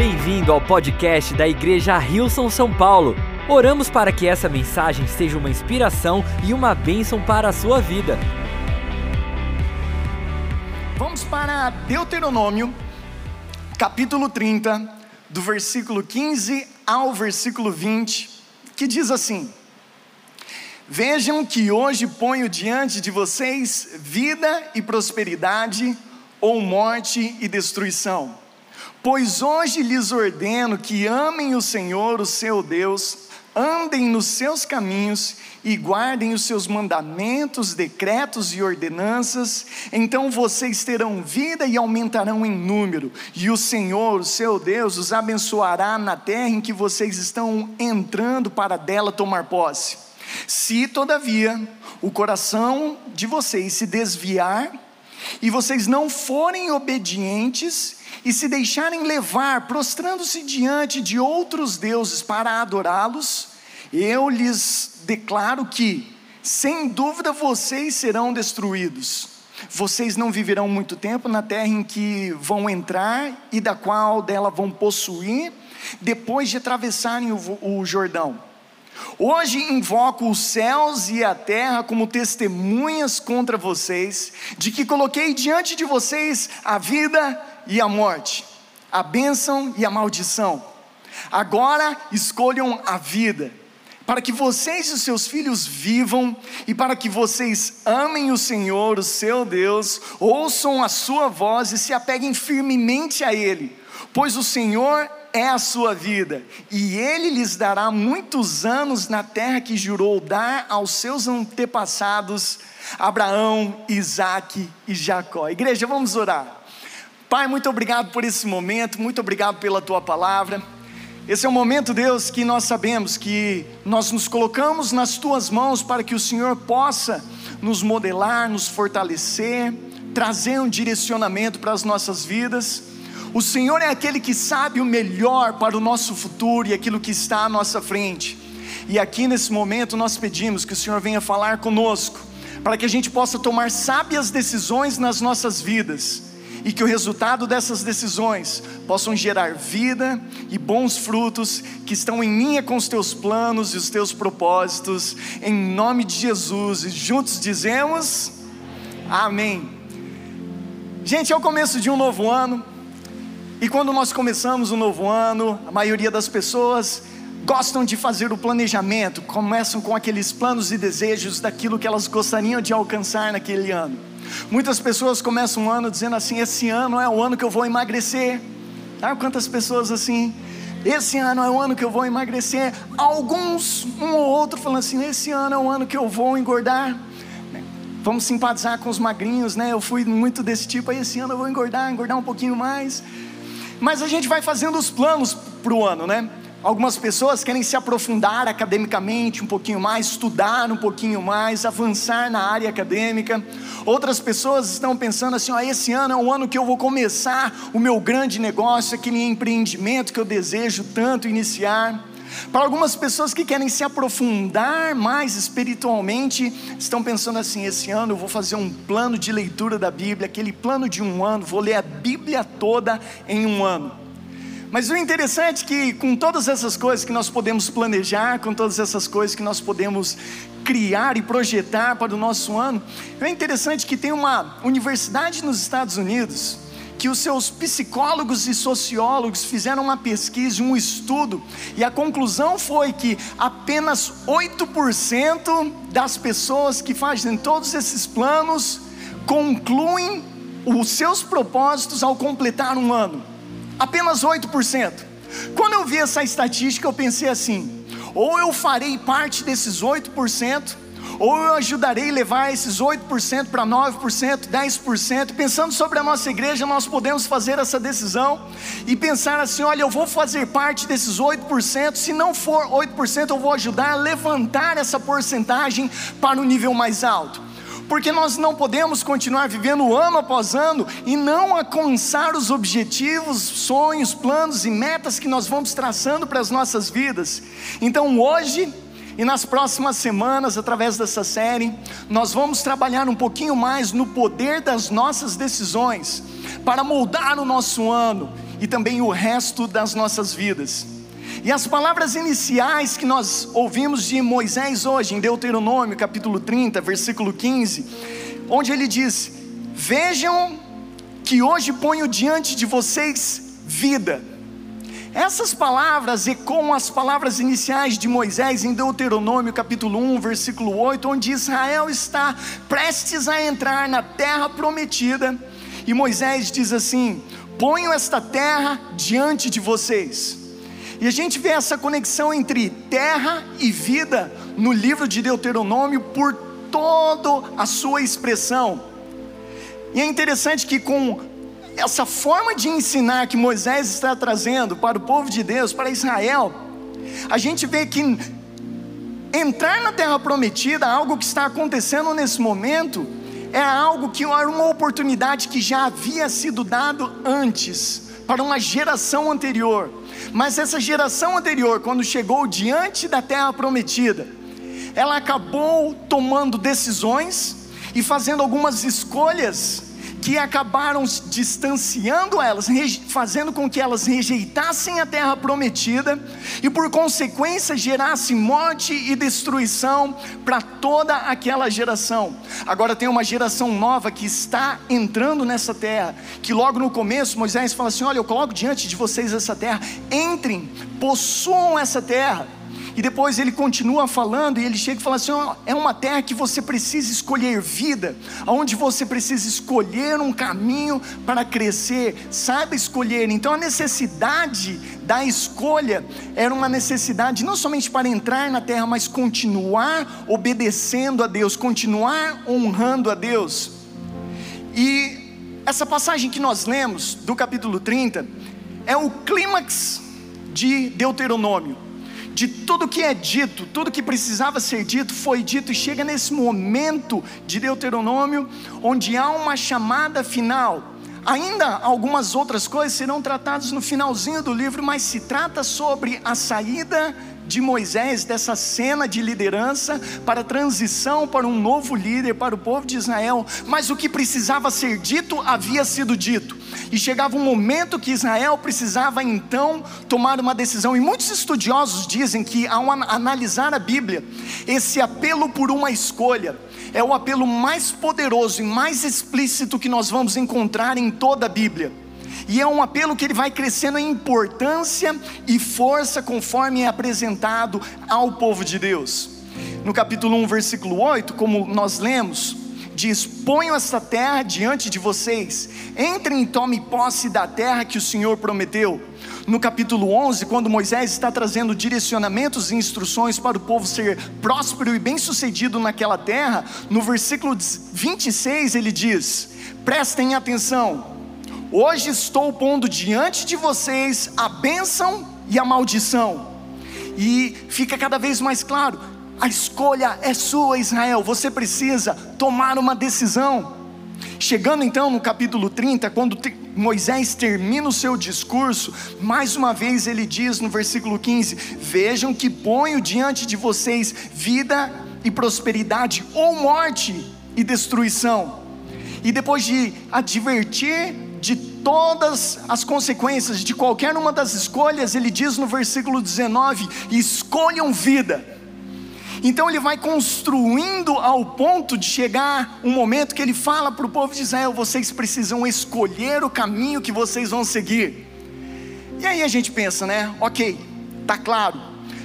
Bem-vindo ao podcast da Igreja Rilson São Paulo. Oramos para que essa mensagem seja uma inspiração e uma bênção para a sua vida. Vamos para Deuteronômio, capítulo 30, do versículo 15 ao versículo 20, que diz assim: Vejam que hoje ponho diante de vocês vida e prosperidade, ou morte e destruição. Pois hoje lhes ordeno que amem o Senhor, o seu Deus, andem nos seus caminhos e guardem os seus mandamentos, decretos e ordenanças, então vocês terão vida e aumentarão em número, e o Senhor, o seu Deus, os abençoará na terra em que vocês estão entrando para dela tomar posse. Se, todavia, o coração de vocês se desviar e vocês não forem obedientes e se deixarem levar, prostrando-se diante de outros deuses para adorá-los, eu lhes declaro que, sem dúvida, vocês serão destruídos. Vocês não viverão muito tempo na terra em que vão entrar e da qual dela vão possuir, depois de atravessarem o, Jordão. Hoje invoco os céus e a terra como testemunhas contra vocês, de que coloquei diante de vocês a vida e a morte, a bênção e a maldição. Agora escolham a vida, para que vocês e os seus filhos vivam e para que vocês amem o Senhor, o seu Deus, ouçam a sua voz e se apeguem firmemente a Ele, pois o Senhor é a sua vida, e ele lhes dará muitos anos na terra que jurou dar aos seus antepassados, Abraão, Isaac e Jacó. Igreja, vamos orar. Pai, muito obrigado por esse momento, muito obrigado pela tua palavra. Esse é o momento, Deus, que nós sabemos que nós nos colocamos nas tuas mãos para que o Senhor possa nos modelar, nos fortalecer, trazer um direcionamento para as nossas vidas. O Senhor é aquele que sabe o melhor para o nosso futuro e aquilo que está à nossa frente. E aqui nesse momento nós pedimos que o Senhor venha falar conosco, para que a gente possa tomar sábias decisões nas nossas vidas e que o resultado dessas decisões possam gerar vida e bons frutos que estão em linha com os teus planos e os teus propósitos, em nome de Jesus. E juntos dizemos: Amém. Gente, é o começo de um novo ano. E quando nós começamos o um novo ano, a maioria das pessoas gostam de fazer o planejamento, começam com aqueles planos e desejos daquilo que elas gostariam de alcançar naquele ano. Muitas pessoas começam um ano dizendo assim: esse ano é o ano que eu vou emagrecer. Sabe quantas pessoas assim? Esse ano é o ano que eu vou emagrecer. Alguns, um ou outro, falando assim: esse ano é o ano que eu vou engordar. Vamos simpatizar com os magrinhos, né? Eu fui muito desse tipo. Aí esse ano eu vou engordar, engordar um pouquinho mais. Mas a gente vai fazendo os planos para o ano, né? Algumas pessoas querem se aprofundar academicamente um pouquinho mais, estudar um pouquinho mais, avançar na área acadêmica. Outras pessoas estão pensando assim: ó, esse ano é o ano que eu vou começar o meu grande negócio, aquele empreendimento que eu desejo tanto iniciar. Para algumas pessoas que querem se aprofundar mais espiritualmente, estão pensando assim: esse ano eu vou fazer um plano de leitura da Bíblia, aquele plano de um ano, vou ler a Bíblia toda em um ano. Mas o interessante é que, com todas essas coisas que nós podemos planejar, com todas essas coisas que nós podemos criar e projetar para o nosso ano, é interessante que tem uma universidade nos Estados Unidos que os seus psicólogos e sociólogos fizeram uma pesquisa, um estudo, e a conclusão foi que apenas 8% das pessoas que fazem todos esses planos concluem os seus propósitos ao completar um ano. Apenas 8%. Quando eu vi essa estatística, eu pensei assim: ou eu farei parte desses 8%, ou eu ajudarei a levar esses 8% para 9%, 10%. Pensando sobre a nossa igreja, nós podemos fazer essa decisão e pensar assim: olha, eu vou fazer parte desses 8%, se não for 8%, eu vou ajudar a levantar essa porcentagem para um nível mais alto porque nós não podemos continuar vivendo ano após ano e não alcançar os objetivos, sonhos, planos e metas que nós vamos traçando para as nossas vidas. Então hoje e nas próximas semanas, através dessa série, nós vamos trabalhar um pouquinho mais no poder das nossas decisões para moldar o nosso ano e também o resto das nossas vidas. E as palavras iniciais que nós ouvimos de Moisés hoje, em Deuteronômio capítulo 30, versículo 15, onde ele diz: Vejam que hoje ponho diante de vocês vida. Essas palavras ecoam as palavras iniciais de Moisés em Deuteronômio capítulo 1, versículo 8, onde Israel está prestes a entrar na terra prometida, e Moisés diz assim: Ponho esta terra diante de vocês. E a gente vê essa conexão entre terra e vida no livro de Deuteronômio por toda a sua expressão. E é interessante que com essa forma de ensinar que Moisés está trazendo para o povo de Deus, para Israel, a gente vê que entrar na terra prometida, algo que está acontecendo nesse momento, é algo que era uma oportunidade que já havia sido dado antes, para uma geração anterior. Mas essa geração anterior, quando chegou diante da terra prometida, ela acabou tomando decisões e fazendo algumas escolhas que acabaram distanciando elas, fazendo com que elas rejeitassem a terra prometida e, por consequência, gerasse morte e destruição para toda aquela geração. Agora tem uma geração nova que está entrando nessa terra, que logo no começo Moisés fala assim: Olha, eu coloco diante de vocês essa terra, entrem, possuam essa terra. E depois ele continua falando e ele chega e fala assim: é uma terra que você precisa escolher vida, onde você precisa escolher um caminho para crescer, saiba escolher. Então a necessidade da escolha era uma necessidade não somente para entrar na terra, mas continuar obedecendo a Deus, continuar honrando a Deus. E essa passagem que nós lemos do capítulo 30 é o clímax de Deuteronômio de tudo que é dito, tudo que precisava ser dito foi dito, e chega nesse momento de Deuteronômio, onde há uma chamada final. Ainda algumas outras coisas serão tratadas no finalzinho do livro, mas se trata sobre a saída de Moisés, dessa cena de liderança, para a transição para um novo líder para o povo de Israel, mas o que precisava ser dito havia sido dito, e chegava um momento que Israel precisava então tomar uma decisão, e muitos estudiosos dizem que, ao analisar a Bíblia, esse apelo por uma escolha, é o apelo mais poderoso e mais explícito que nós vamos encontrar em toda a Bíblia e é um apelo que ele vai crescendo em importância e força conforme é apresentado ao povo de Deus. No capítulo 1, versículo 8, como nós lemos, diz: Ponho esta terra diante de vocês, entrem e tomem posse da terra que o Senhor prometeu. No capítulo 11, quando Moisés está trazendo direcionamentos e instruções para o povo ser próspero e bem-sucedido naquela terra, no versículo 26 ele diz: Prestem atenção, Hoje estou pondo diante de vocês a bênção e a maldição. E fica cada vez mais claro: a escolha é sua, Israel. Você precisa tomar uma decisão. Chegando então no capítulo 30, quando Moisés termina o seu discurso, mais uma vez ele diz no versículo 15: Vejam que ponho diante de vocês vida e prosperidade, ou morte e destruição. E depois de advertir de todas as consequências de qualquer uma das escolhas, ele diz no versículo 19: escolham vida. Então ele vai construindo ao ponto de chegar um momento que ele fala para o povo de Israel: vocês precisam escolher o caminho que vocês vão seguir. E aí a gente pensa, né? Ok, tá claro.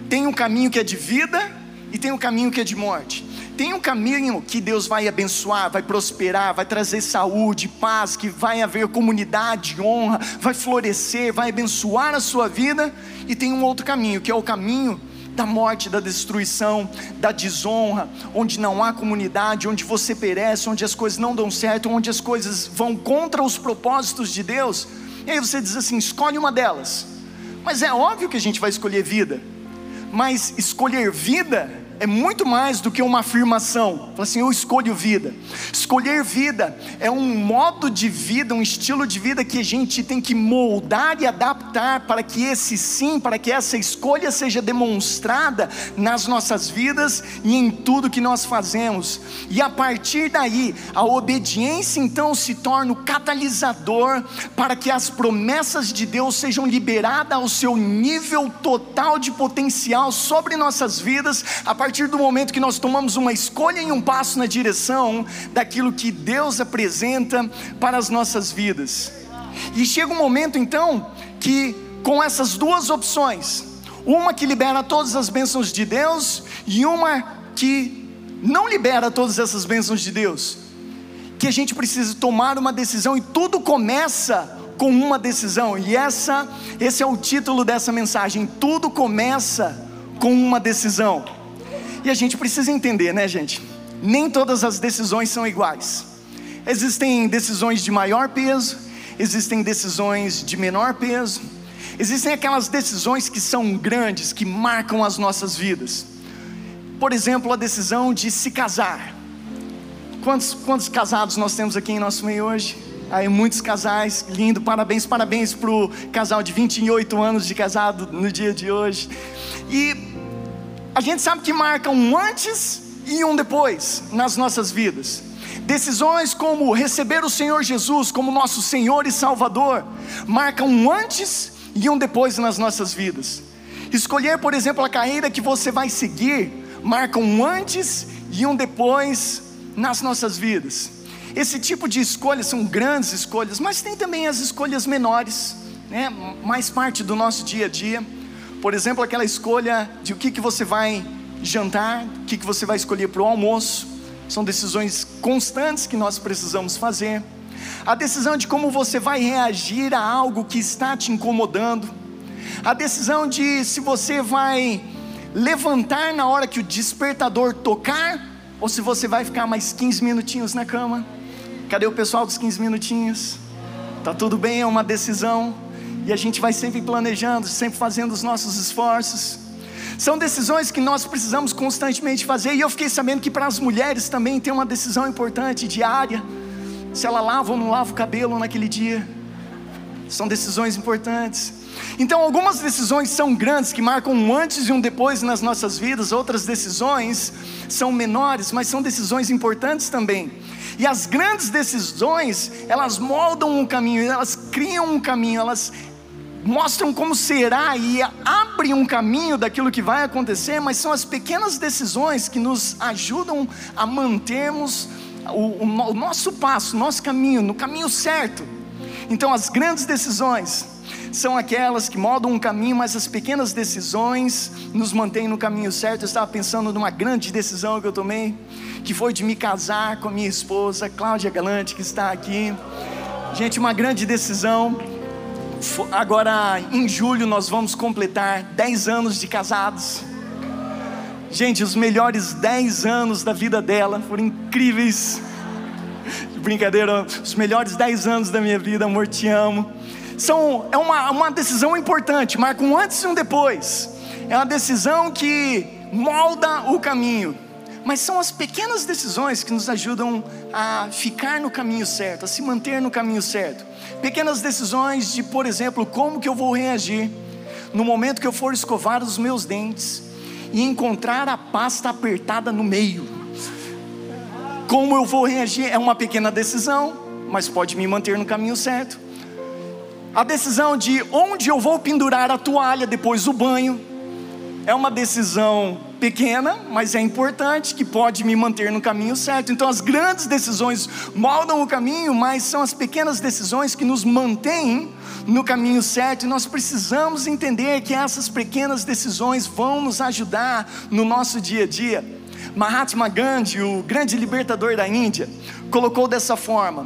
Tem um caminho que é de vida e tem um caminho que é de morte. Tem um caminho que Deus vai abençoar, vai prosperar, vai trazer saúde, paz, que vai haver comunidade, honra, vai florescer, vai abençoar a sua vida. E tem um outro caminho, que é o caminho da morte, da destruição, da desonra, onde não há comunidade, onde você perece, onde as coisas não dão certo, onde as coisas vão contra os propósitos de Deus. E aí você diz assim: escolhe uma delas. Mas é óbvio que a gente vai escolher vida, mas escolher vida é muito mais do que uma afirmação. Fala assim, eu escolho vida. Escolher vida é um modo de vida, um estilo de vida que a gente tem que moldar e adaptar para que esse sim, para que essa escolha seja demonstrada nas nossas vidas e em tudo que nós fazemos. E a partir daí, a obediência então se torna o catalisador para que as promessas de Deus sejam liberadas ao seu nível total de potencial sobre nossas vidas a partir do momento que nós tomamos uma escolha e um passo na direção daquilo que Deus apresenta para as nossas vidas. E chega um momento então que, com essas duas opções, uma que libera todas as bênçãos de Deus e uma que não libera todas essas bênçãos de Deus, que a gente precisa tomar uma decisão e tudo começa com uma decisão. E essa, esse é o título dessa mensagem. Tudo começa com uma decisão. E a gente precisa entender, né, gente? Nem todas as decisões são iguais. Existem decisões de maior peso, existem decisões de menor peso, existem aquelas decisões que são grandes, que marcam as nossas vidas. Por exemplo, a decisão de se casar. Quantos, quantos casados nós temos aqui em nosso meio hoje? Aí muitos casais, lindo, parabéns, parabéns para o casal de 28 anos de casado no dia de hoje. E a gente sabe que marca um antes e um depois nas nossas vidas. Decisões como receber o Senhor Jesus como nosso Senhor e Salvador marcam um antes e um depois nas nossas vidas. Escolher, por exemplo, a carreira que você vai seguir marca um antes e um depois nas nossas vidas. Esse tipo de escolhas são grandes escolhas, mas tem também as escolhas menores, né? mais parte do nosso dia a dia. Por exemplo, aquela escolha de o que, que você vai jantar, o que, que você vai escolher para o almoço. São decisões constantes que nós precisamos fazer. A decisão de como você vai reagir a algo que está te incomodando. A decisão de se você vai levantar na hora que o despertador tocar ou se você vai ficar mais 15 minutinhos na cama. Cadê o pessoal dos 15 minutinhos? Tá tudo bem, é uma decisão. E a gente vai sempre planejando, sempre fazendo os nossos esforços. São decisões que nós precisamos constantemente fazer. E eu fiquei sabendo que para as mulheres também tem uma decisão importante, diária. Se ela lava ou não lava o cabelo naquele dia. São decisões importantes. Então, algumas decisões são grandes, que marcam um antes e um depois nas nossas vidas, outras decisões são menores, mas são decisões importantes também. E as grandes decisões, elas moldam um caminho, elas criam um caminho, elas mostram como será e abrem um caminho daquilo que vai acontecer, mas são as pequenas decisões que nos ajudam a mantermos o, o, o nosso passo, o nosso caminho, no caminho certo. Então, as grandes decisões são aquelas que moldam um caminho, mas as pequenas decisões nos mantêm no caminho certo. Eu estava pensando numa grande decisão que eu tomei, que foi de me casar com a minha esposa, Cláudia Galante, que está aqui. Gente, uma grande decisão Agora, em julho, nós vamos completar 10 anos de casados. Gente, os melhores 10 anos da vida dela foram incríveis. Brincadeira, os melhores 10 anos da minha vida, amor, te amo. São, é uma, uma decisão importante, marca um antes e um depois. É uma decisão que molda o caminho. Mas são as pequenas decisões que nos ajudam a ficar no caminho certo, a se manter no caminho certo. Pequenas decisões de, por exemplo, como que eu vou reagir no momento que eu for escovar os meus dentes e encontrar a pasta apertada no meio. Como eu vou reagir é uma pequena decisão, mas pode me manter no caminho certo. A decisão de onde eu vou pendurar a toalha depois do banho é uma decisão pequena, mas é importante, que pode me manter no caminho certo. Então, as grandes decisões moldam o caminho, mas são as pequenas decisões que nos mantêm no caminho certo. E nós precisamos entender que essas pequenas decisões vão nos ajudar no nosso dia a dia. Mahatma Gandhi, o grande libertador da Índia, colocou dessa forma: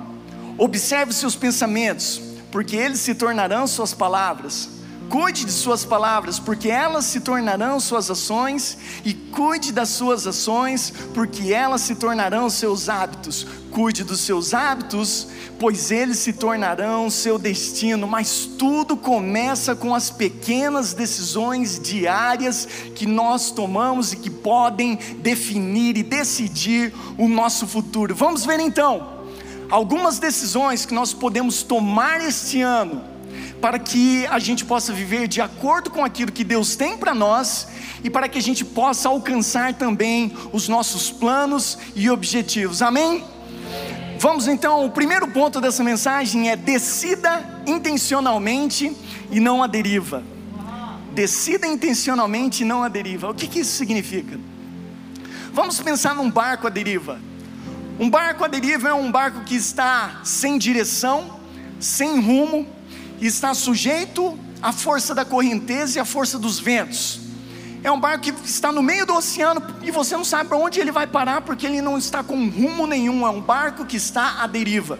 observe seus pensamentos, porque eles se tornarão suas palavras. Cuide de suas palavras, porque elas se tornarão suas ações, e cuide das suas ações, porque elas se tornarão seus hábitos. Cuide dos seus hábitos, pois eles se tornarão seu destino. Mas tudo começa com as pequenas decisões diárias que nós tomamos e que podem definir e decidir o nosso futuro. Vamos ver então algumas decisões que nós podemos tomar este ano para que a gente possa viver de acordo com aquilo que Deus tem para nós e para que a gente possa alcançar também os nossos planos e objetivos. Amém? Vamos então, o primeiro ponto dessa mensagem é decida intencionalmente e não a deriva. Decida intencionalmente e não a deriva. O que, que isso significa? Vamos pensar num barco à deriva. Um barco à deriva é um barco que está sem direção, sem rumo, está sujeito à força da correnteza e à força dos ventos. É um barco que está no meio do oceano e você não sabe para onde ele vai parar porque ele não está com rumo nenhum. É um barco que está à deriva.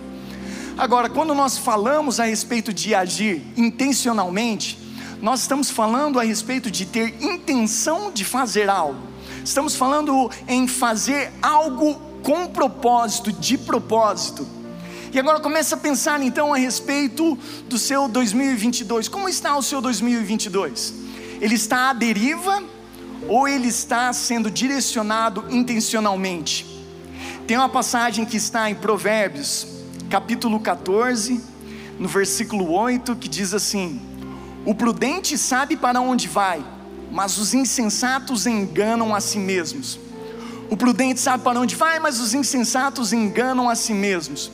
Agora, quando nós falamos a respeito de agir intencionalmente, nós estamos falando a respeito de ter intenção de fazer algo. Estamos falando em fazer algo com propósito, de propósito. E agora começa a pensar então a respeito do seu 2022. Como está o seu 2022? Ele está à deriva ou ele está sendo direcionado intencionalmente? Tem uma passagem que está em Provérbios, capítulo 14, no versículo 8, que diz assim: O prudente sabe para onde vai, mas os insensatos enganam a si mesmos. O prudente sabe para onde vai, mas os insensatos enganam a si mesmos.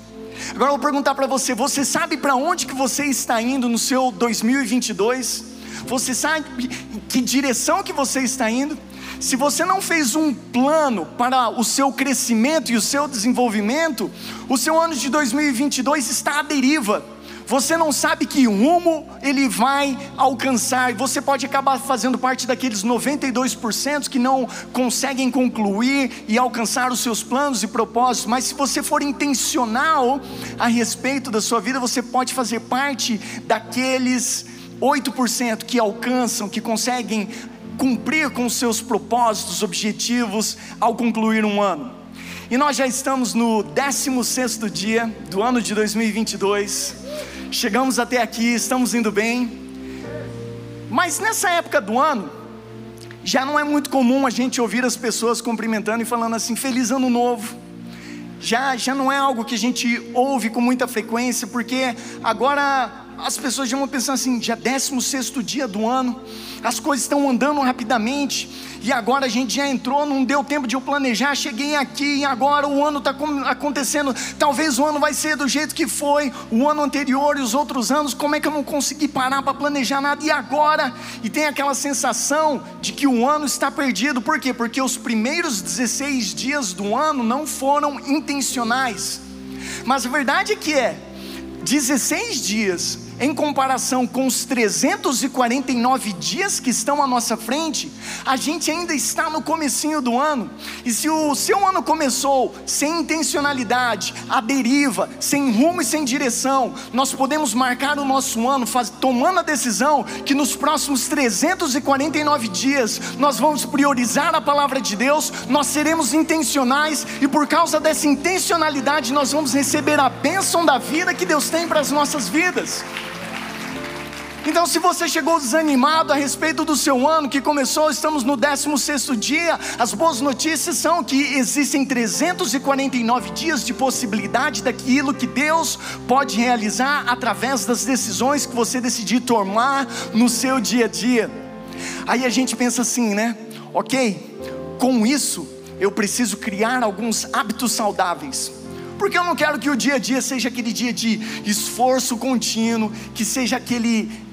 Agora eu vou perguntar para você: você sabe para onde que você está indo no seu 2022? Você sabe que direção que você está indo? Se você não fez um plano para o seu crescimento e o seu desenvolvimento, o seu ano de 2022 está à deriva você não sabe que rumo ele vai alcançar, você pode acabar fazendo parte daqueles 92% que não conseguem concluir e alcançar os seus planos e propósitos, mas se você for intencional a respeito da sua vida, você pode fazer parte daqueles 8% que alcançam, que conseguem cumprir com seus propósitos, objetivos ao concluir um ano. E nós já estamos no 16 dia do ano de 2022. Chegamos até aqui, estamos indo bem. Mas nessa época do ano, já não é muito comum a gente ouvir as pessoas cumprimentando e falando assim: Feliz Ano Novo. Já, já não é algo que a gente ouve com muita frequência, porque agora as pessoas já vão pensando assim: já 16 dia do ano, as coisas estão andando rapidamente, e agora a gente já entrou, não deu tempo de eu planejar, cheguei aqui, e agora o ano está acontecendo. Talvez o ano vai ser do jeito que foi o ano anterior e os outros anos, como é que eu não consegui parar para planejar nada, e agora? E tem aquela sensação de que o ano está perdido, por quê? Porque os primeiros 16 dias do ano não foram intencionais, mas a verdade é que é 16 dias em comparação com os 349 dias que estão à nossa frente, a gente ainda está no comecinho do ano. E se o seu ano começou sem intencionalidade, a deriva, sem rumo e sem direção, nós podemos marcar o nosso ano faz, tomando a decisão que nos próximos 349 dias nós vamos priorizar a palavra de Deus, nós seremos intencionais e por causa dessa intencionalidade nós vamos receber a bênção da vida que Deus tem para as nossas vidas. Então, se você chegou desanimado a respeito do seu ano que começou, estamos no 16 dia. As boas notícias são que existem 349 dias de possibilidade daquilo que Deus pode realizar através das decisões que você decidir tomar no seu dia a dia. Aí a gente pensa assim, né? Ok, com isso eu preciso criar alguns hábitos saudáveis. Porque eu não quero que o dia a dia seja aquele dia de esforço contínuo, que seja aquele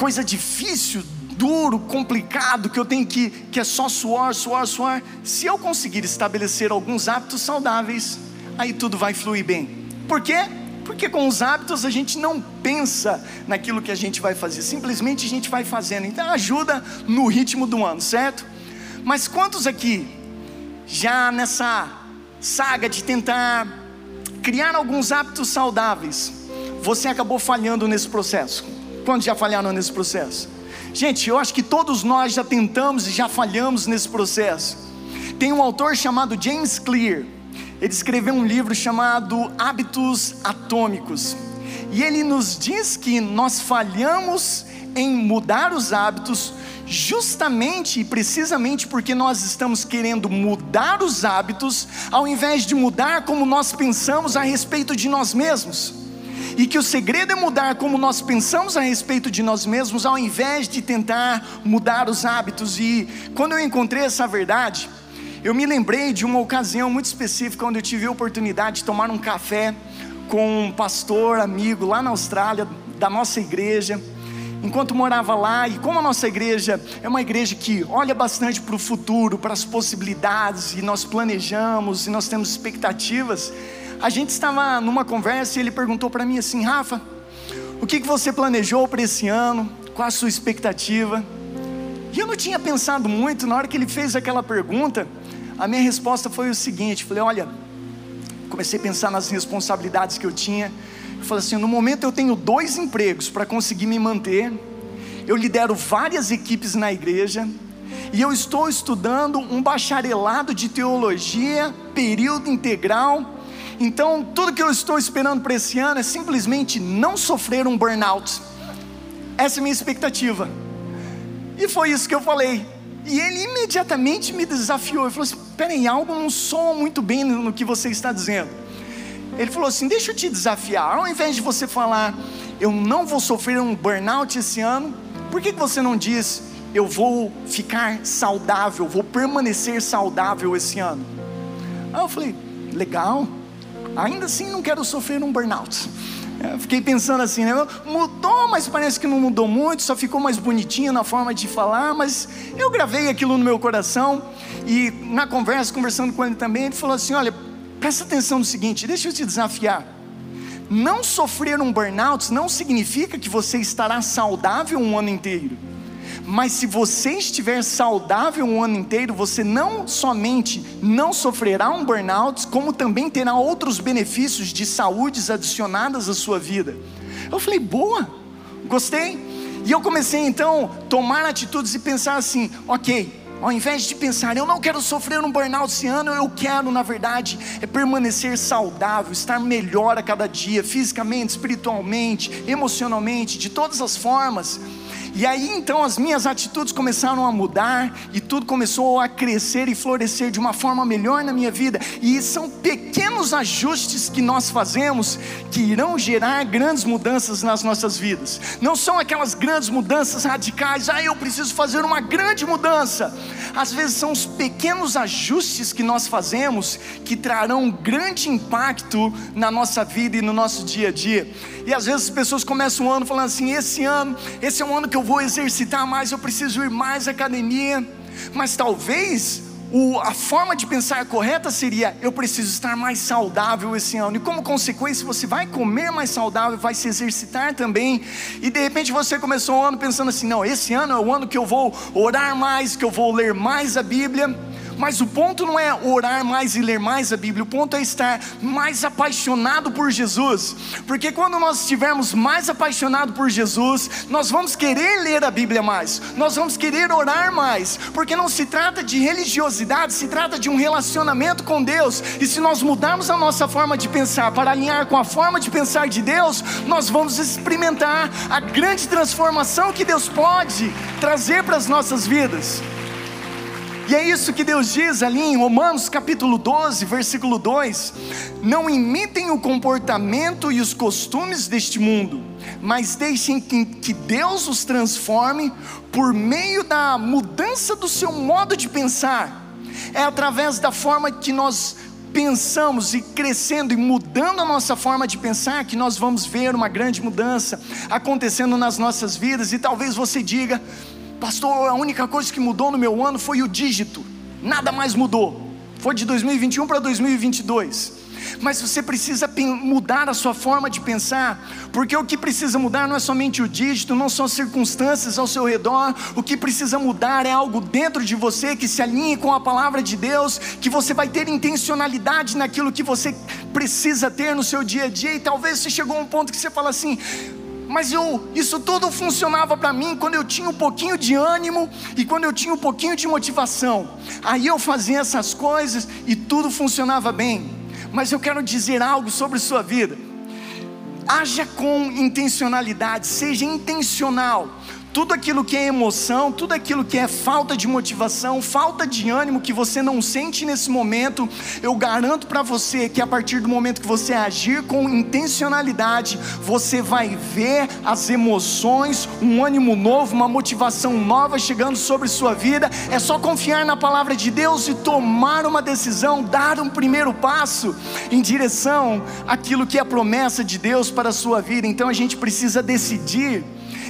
coisa difícil, duro, complicado, que eu tenho que, que é só suor, suor, suor. Se eu conseguir estabelecer alguns hábitos saudáveis, aí tudo vai fluir bem. Por quê? Porque com os hábitos a gente não pensa naquilo que a gente vai fazer, simplesmente a gente vai fazendo. Então ajuda no ritmo do ano, certo? Mas quantos aqui, já nessa saga de tentar criar alguns hábitos saudáveis, você acabou falhando nesse processo? Quantos já falharam nesse processo? Gente, eu acho que todos nós já tentamos e já falhamos nesse processo. Tem um autor chamado James Clear. Ele escreveu um livro chamado Hábitos Atômicos. E ele nos diz que nós falhamos em mudar os hábitos justamente e precisamente porque nós estamos querendo mudar os hábitos, ao invés de mudar como nós pensamos a respeito de nós mesmos. E que o segredo é mudar como nós pensamos a respeito de nós mesmos, ao invés de tentar mudar os hábitos. E quando eu encontrei essa verdade, eu me lembrei de uma ocasião muito específica, onde eu tive a oportunidade de tomar um café com um pastor amigo lá na Austrália, da nossa igreja enquanto morava lá, e como a nossa igreja é uma igreja que olha bastante para o futuro, para as possibilidades, e nós planejamos, e nós temos expectativas, a gente estava numa conversa e ele perguntou para mim assim: Rafa, o que, que você planejou para esse ano? Qual a sua expectativa? E eu não tinha pensado muito, na hora que ele fez aquela pergunta, a minha resposta foi o seguinte: falei, olha, comecei a pensar nas responsabilidades que eu tinha. Eu falei assim: no momento eu tenho dois empregos para conseguir me manter, eu lidero várias equipes na igreja, e eu estou estudando um bacharelado de teologia, período integral. Então, tudo que eu estou esperando para esse ano é simplesmente não sofrer um burnout. Essa é a minha expectativa. E foi isso que eu falei. E ele imediatamente me desafiou. Ele falou assim: peraí, algo não soa muito bem no que você está dizendo. Ele falou assim: Deixa eu te desafiar. Ao invés de você falar, eu não vou sofrer um burnout esse ano, por que, que você não diz, eu vou ficar saudável, vou permanecer saudável esse ano? Aí eu falei: Legal, ainda assim não quero sofrer um burnout. Eu fiquei pensando assim, né? Mudou, mas parece que não mudou muito, só ficou mais bonitinho na forma de falar, mas eu gravei aquilo no meu coração e na conversa, conversando com ele também, ele falou assim: olha, Presta atenção no seguinte, deixa eu te desafiar. Não sofrer um burnout não significa que você estará saudável um ano inteiro. Mas se você estiver saudável um ano inteiro, você não somente não sofrerá um burnout, como também terá outros benefícios de saúde adicionadas à sua vida. Eu falei, boa, gostei. E eu comecei então a tomar atitudes e pensar assim: ok, ao invés de pensar, eu não quero sofrer um burnout esse ano, eu quero, na verdade, é permanecer saudável, estar melhor a cada dia, fisicamente, espiritualmente, emocionalmente, de todas as formas. E aí então as minhas atitudes começaram a mudar e tudo começou a crescer e florescer de uma forma melhor na minha vida. E são pequenos ajustes que nós fazemos que irão gerar grandes mudanças nas nossas vidas. Não são aquelas grandes mudanças radicais, ah, eu preciso fazer uma grande mudança. Às vezes são os pequenos ajustes que nós fazemos que trarão um grande impacto na nossa vida e no nosso dia a dia. E às vezes as pessoas começam o ano falando assim: esse ano, esse é um ano que eu vou exercitar mais, eu preciso ir mais à academia. Mas talvez o, a forma de pensar correta seria: eu preciso estar mais saudável esse ano, e como consequência, você vai comer mais saudável, vai se exercitar também, e de repente você começou o ano pensando assim: não, esse ano é o ano que eu vou orar mais, que eu vou ler mais a Bíblia. Mas o ponto não é orar mais e ler mais a Bíblia, o ponto é estar mais apaixonado por Jesus. Porque quando nós estivermos mais apaixonados por Jesus, nós vamos querer ler a Bíblia mais, nós vamos querer orar mais, porque não se trata de religiosidade, se trata de um relacionamento com Deus. E se nós mudarmos a nossa forma de pensar para alinhar com a forma de pensar de Deus, nós vamos experimentar a grande transformação que Deus pode trazer para as nossas vidas. E é isso que Deus diz ali em Romanos capítulo 12, versículo 2: Não imitem o comportamento e os costumes deste mundo, mas deixem que Deus os transforme por meio da mudança do seu modo de pensar. É através da forma que nós pensamos e crescendo e mudando a nossa forma de pensar que nós vamos ver uma grande mudança acontecendo nas nossas vidas. E talvez você diga: Pastor, a única coisa que mudou no meu ano foi o dígito, nada mais mudou. Foi de 2021 para 2022 mas você precisa mudar a sua forma de pensar, porque o que precisa mudar não é somente o dígito, não são circunstâncias ao seu redor, o que precisa mudar é algo dentro de você que se alinhe com a palavra de Deus, que você vai ter intencionalidade naquilo que você precisa ter no seu dia a dia, e talvez você chegou a um ponto que você fala assim: mas eu, isso tudo funcionava para mim quando eu tinha um pouquinho de ânimo e quando eu tinha um pouquinho de motivação. Aí eu fazia essas coisas e tudo funcionava bem. Mas eu quero dizer algo sobre sua vida. Haja com intencionalidade, seja intencional tudo aquilo que é emoção, tudo aquilo que é falta de motivação, falta de ânimo que você não sente nesse momento, eu garanto para você que a partir do momento que você agir com intencionalidade, você vai ver as emoções, um ânimo novo, uma motivação nova chegando sobre sua vida. É só confiar na palavra de Deus e tomar uma decisão, dar um primeiro passo em direção àquilo que é a promessa de Deus para a sua vida. Então a gente precisa decidir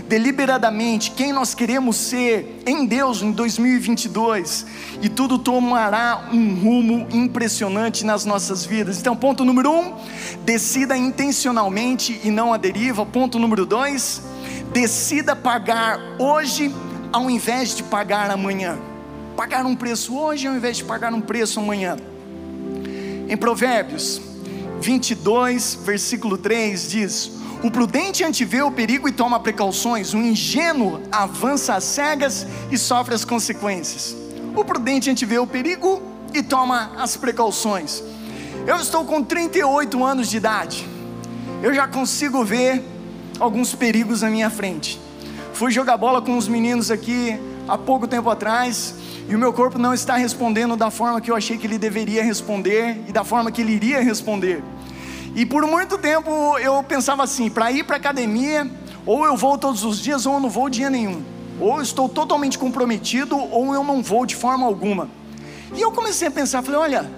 deliberadamente quem nós queremos ser em Deus em 2022 e tudo tomará um rumo impressionante nas nossas vidas. Então, ponto número um, decida intencionalmente e não a deriva. Ponto número dois, decida pagar hoje ao invés de pagar amanhã. Pagar um preço hoje ao invés de pagar um preço amanhã. Em Provérbios 22, versículo 3 diz: o prudente antevê o perigo e toma precauções, o ingênuo avança às cegas e sofre as consequências. O prudente antevê o perigo e toma as precauções. Eu estou com 38 anos de idade, eu já consigo ver alguns perigos na minha frente. Fui jogar bola com os meninos aqui há pouco tempo atrás e o meu corpo não está respondendo da forma que eu achei que ele deveria responder e da forma que ele iria responder. E por muito tempo eu pensava assim: para ir para academia, ou eu vou todos os dias, ou eu não vou dia nenhum. Ou eu estou totalmente comprometido, ou eu não vou de forma alguma. E eu comecei a pensar: falei, olha,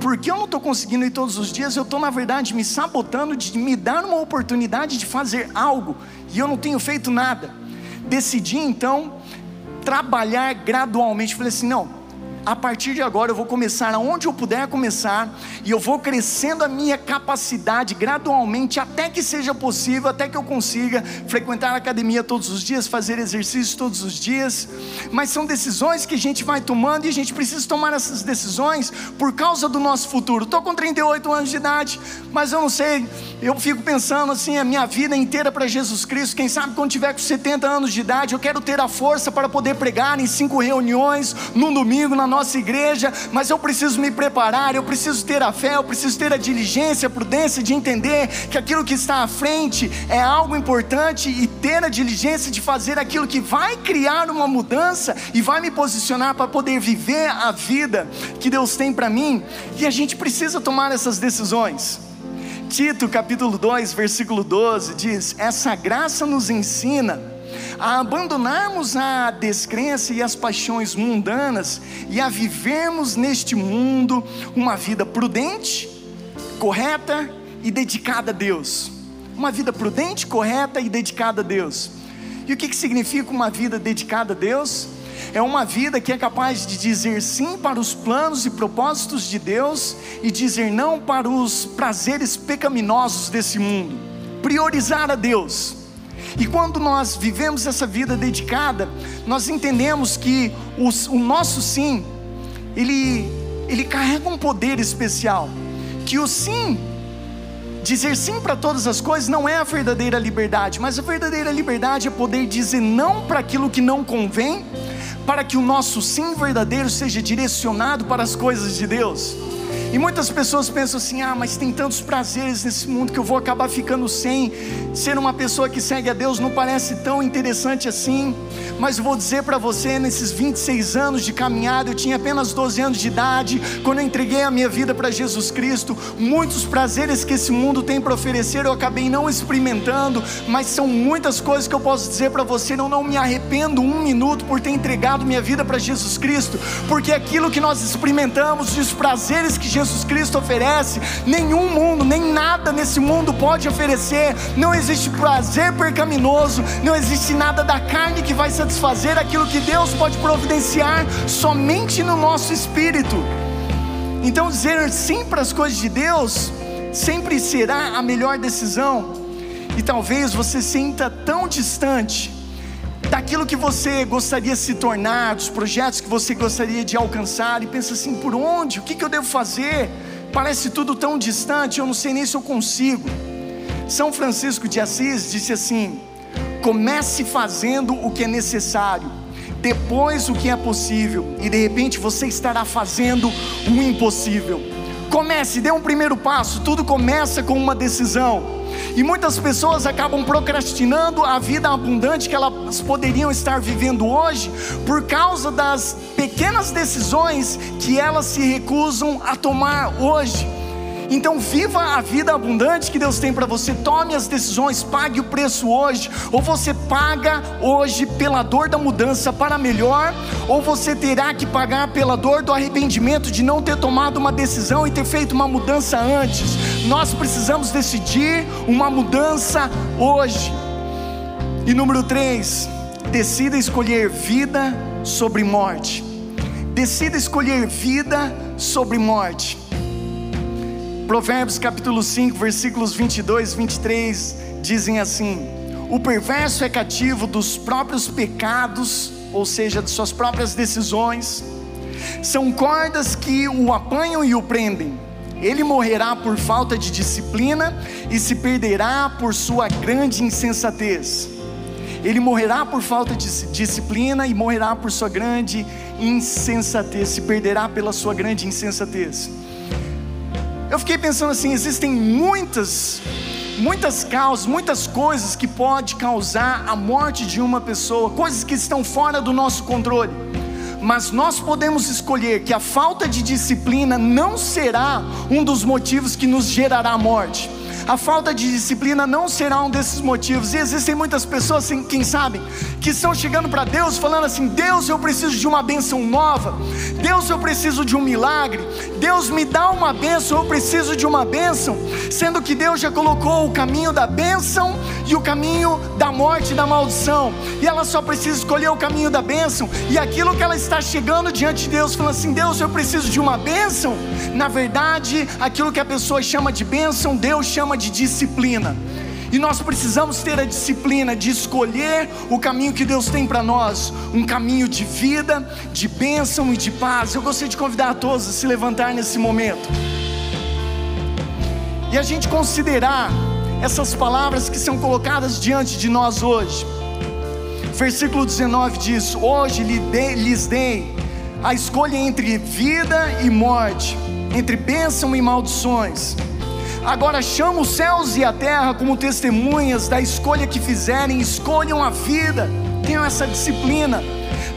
porque eu não estou conseguindo ir todos os dias, eu estou na verdade me sabotando de me dar uma oportunidade de fazer algo, e eu não tenho feito nada. Decidi então trabalhar gradualmente. Falei assim: não, a partir de agora eu vou começar aonde eu puder começar, e eu vou crescendo a minha capacidade gradualmente, até que seja possível, até que eu consiga frequentar a academia todos os dias, fazer exercício todos os dias. Mas são decisões que a gente vai tomando e a gente precisa tomar essas decisões por causa do nosso futuro. Estou com 38 anos de idade, mas eu não sei, eu fico pensando assim, a minha vida inteira para Jesus Cristo. Quem sabe quando tiver com 70 anos de idade, eu quero ter a força para poder pregar em cinco reuniões, num domingo, na nossa igreja, mas eu preciso me preparar, eu preciso ter a fé, eu preciso ter a diligência, a prudência de entender que aquilo que está à frente é algo importante e ter a diligência de fazer aquilo que vai criar uma mudança e vai me posicionar para poder viver a vida que Deus tem para mim, e a gente precisa tomar essas decisões. Tito capítulo 2, versículo 12 diz: Essa graça nos ensina a abandonarmos a descrença e as paixões mundanas e a vivermos neste mundo uma vida prudente, correta e dedicada a Deus. Uma vida prudente, correta e dedicada a Deus. E o que, que significa uma vida dedicada a Deus? É uma vida que é capaz de dizer sim para os planos e propósitos de Deus e dizer não para os prazeres pecaminosos desse mundo. Priorizar a Deus e quando nós vivemos essa vida dedicada, nós entendemos que os, o nosso sim, ele, ele carrega um poder especial. Que o sim, dizer sim para todas as coisas, não é a verdadeira liberdade, mas a verdadeira liberdade é poder dizer não para aquilo que não convém, para que o nosso sim verdadeiro seja direcionado para as coisas de Deus. E muitas pessoas pensam assim: ah, mas tem tantos prazeres nesse mundo que eu vou acabar ficando sem. Ser uma pessoa que segue a Deus não parece tão interessante assim. Mas vou dizer para você: nesses 26 anos de caminhada, eu tinha apenas 12 anos de idade, quando eu entreguei a minha vida para Jesus Cristo. Muitos prazeres que esse mundo tem para oferecer eu acabei não experimentando, mas são muitas coisas que eu posso dizer para você. Eu não me arrependo um minuto por ter entregado minha vida para Jesus Cristo, porque aquilo que nós experimentamos, os prazeres que Jesus Jesus Cristo oferece, nenhum mundo, nem nada nesse mundo pode oferecer. Não existe prazer percaminoso, não existe nada da carne que vai satisfazer aquilo que Deus pode providenciar somente no nosso espírito. Então, dizer sim para as coisas de Deus sempre será a melhor decisão. E talvez você sinta tão distante daquilo que você gostaria de se tornar, dos projetos que você gostaria de alcançar, e pensa assim: por onde? O que, eu devo fazer? Parece tudo tão distante, eu não sei nem se eu consigo. São Francisco de Assis disse assim: comece fazendo o que é necessário, depois o que é possível, e de repente você estará fazendo o impossível. Comece, dê um primeiro passo, tudo começa com uma decisão. E muitas pessoas acabam procrastinando a vida abundante que elas poderiam estar vivendo hoje por causa das pequenas decisões que elas se recusam a tomar hoje. Então, viva a vida abundante que Deus tem para você. Tome as decisões, pague o preço hoje. Ou você paga hoje pela dor da mudança para melhor, ou você terá que pagar pela dor do arrependimento de não ter tomado uma decisão e ter feito uma mudança antes. Nós precisamos decidir uma mudança hoje. E número 3, decida escolher vida sobre morte. Decida escolher vida sobre morte. Provérbios capítulo 5, versículos 22 e 23 dizem assim: O perverso é cativo dos próprios pecados, ou seja, de suas próprias decisões. São cordas que o apanham e o prendem. Ele morrerá por falta de disciplina e se perderá por sua grande insensatez. Ele morrerá por falta de disciplina e morrerá por sua grande insensatez, se perderá pela sua grande insensatez. Eu fiquei pensando assim: existem muitas, muitas causas, muitas coisas que podem causar a morte de uma pessoa, coisas que estão fora do nosso controle. Mas nós podemos escolher que a falta de disciplina não será um dos motivos que nos gerará morte a falta de disciplina não será um desses motivos. E existem muitas pessoas, quem sabe, que estão chegando para Deus falando assim: Deus, eu preciso de uma bênção nova. Deus, eu preciso de um milagre. Deus, me dá uma bênção, eu preciso de uma bênção. Sendo que Deus já colocou o caminho da bênção e o caminho da morte e da maldição. E ela só precisa escolher o caminho da bênção. E aquilo que ela está chegando diante de Deus, falando assim: Deus, eu preciso de uma bênção. Na verdade, aquilo que a pessoa chama de bênção, Deus chama de disciplina. E nós precisamos ter a disciplina de escolher o caminho que Deus tem para nós, um caminho de vida, de bênção e de paz. Eu gostaria de convidar a todos a se levantar nesse momento. E a gente considerar essas palavras que são colocadas diante de nós hoje. Versículo 19 diz: Hoje lhes dei a escolha entre vida e morte, entre bênção e maldições. Agora chama os céus e a terra como testemunhas da escolha que fizerem, escolham a vida, tenham essa disciplina,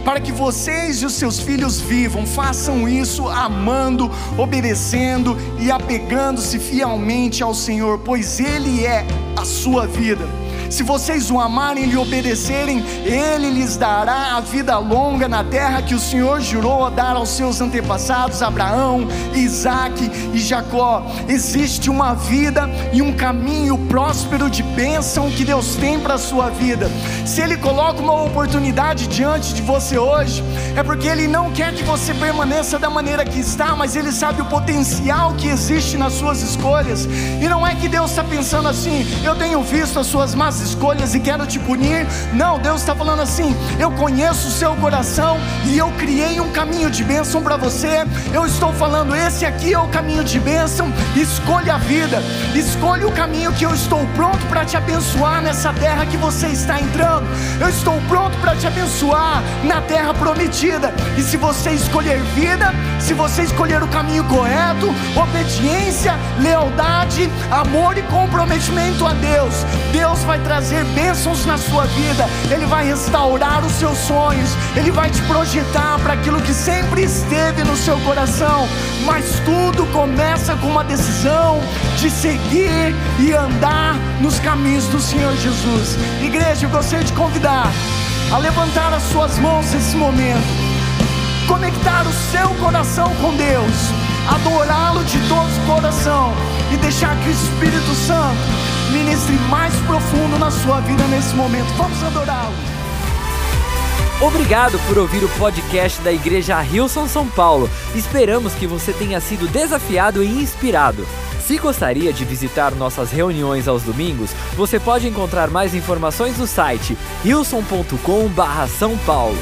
para que vocês e os seus filhos vivam, façam isso amando, obedecendo e apegando-se fielmente ao Senhor, pois Ele é a sua vida. Se vocês o amarem e lhe obedecerem, ele lhes dará a vida longa na terra que o Senhor jurou dar aos seus antepassados, Abraão, Isaac e Jacó. Existe uma vida e um caminho próspero de bênção que Deus tem para a sua vida. Se Ele coloca uma oportunidade diante de você hoje, é porque Ele não quer que você permaneça da maneira que está, mas Ele sabe o potencial que existe nas suas escolhas. E não é que Deus está pensando assim, eu tenho visto as suas más escolhas e quero te punir. Não, Deus está falando assim: eu conheço o seu coração e eu criei um caminho de bênção para você. Eu estou falando, esse aqui é o caminho de bênção. Escolha a vida, escolha o caminho que eu estou pronto para te abençoar nessa terra que você está entrando. Eu estou pronto para te abençoar na terra prometida. E se você escolher vida, se você escolher o caminho correto, obediência, lealdade, amor e comprometimento a Deus, Deus vai trazer bênçãos na sua vida, Ele vai restaurar os seus sonhos, Ele vai te projetar para aquilo que sempre esteve no seu coração. Mas tudo começa com uma decisão de seguir e andar nos caminhos do Senhor Jesus. Igreja, eu gostaria de convidar a levantar as suas mãos nesse momento, conectar o seu coração com Deus, adorá-lo de todo o coração e deixar que o Espírito Santo ministre mais profundo na sua vida nesse momento. Vamos adorá-lo. Obrigado por ouvir o podcast da Igreja Rilson São Paulo. Esperamos que você tenha sido desafiado e inspirado. Se gostaria de visitar nossas reuniões aos domingos, você pode encontrar mais informações no site rilson.com/são paulo.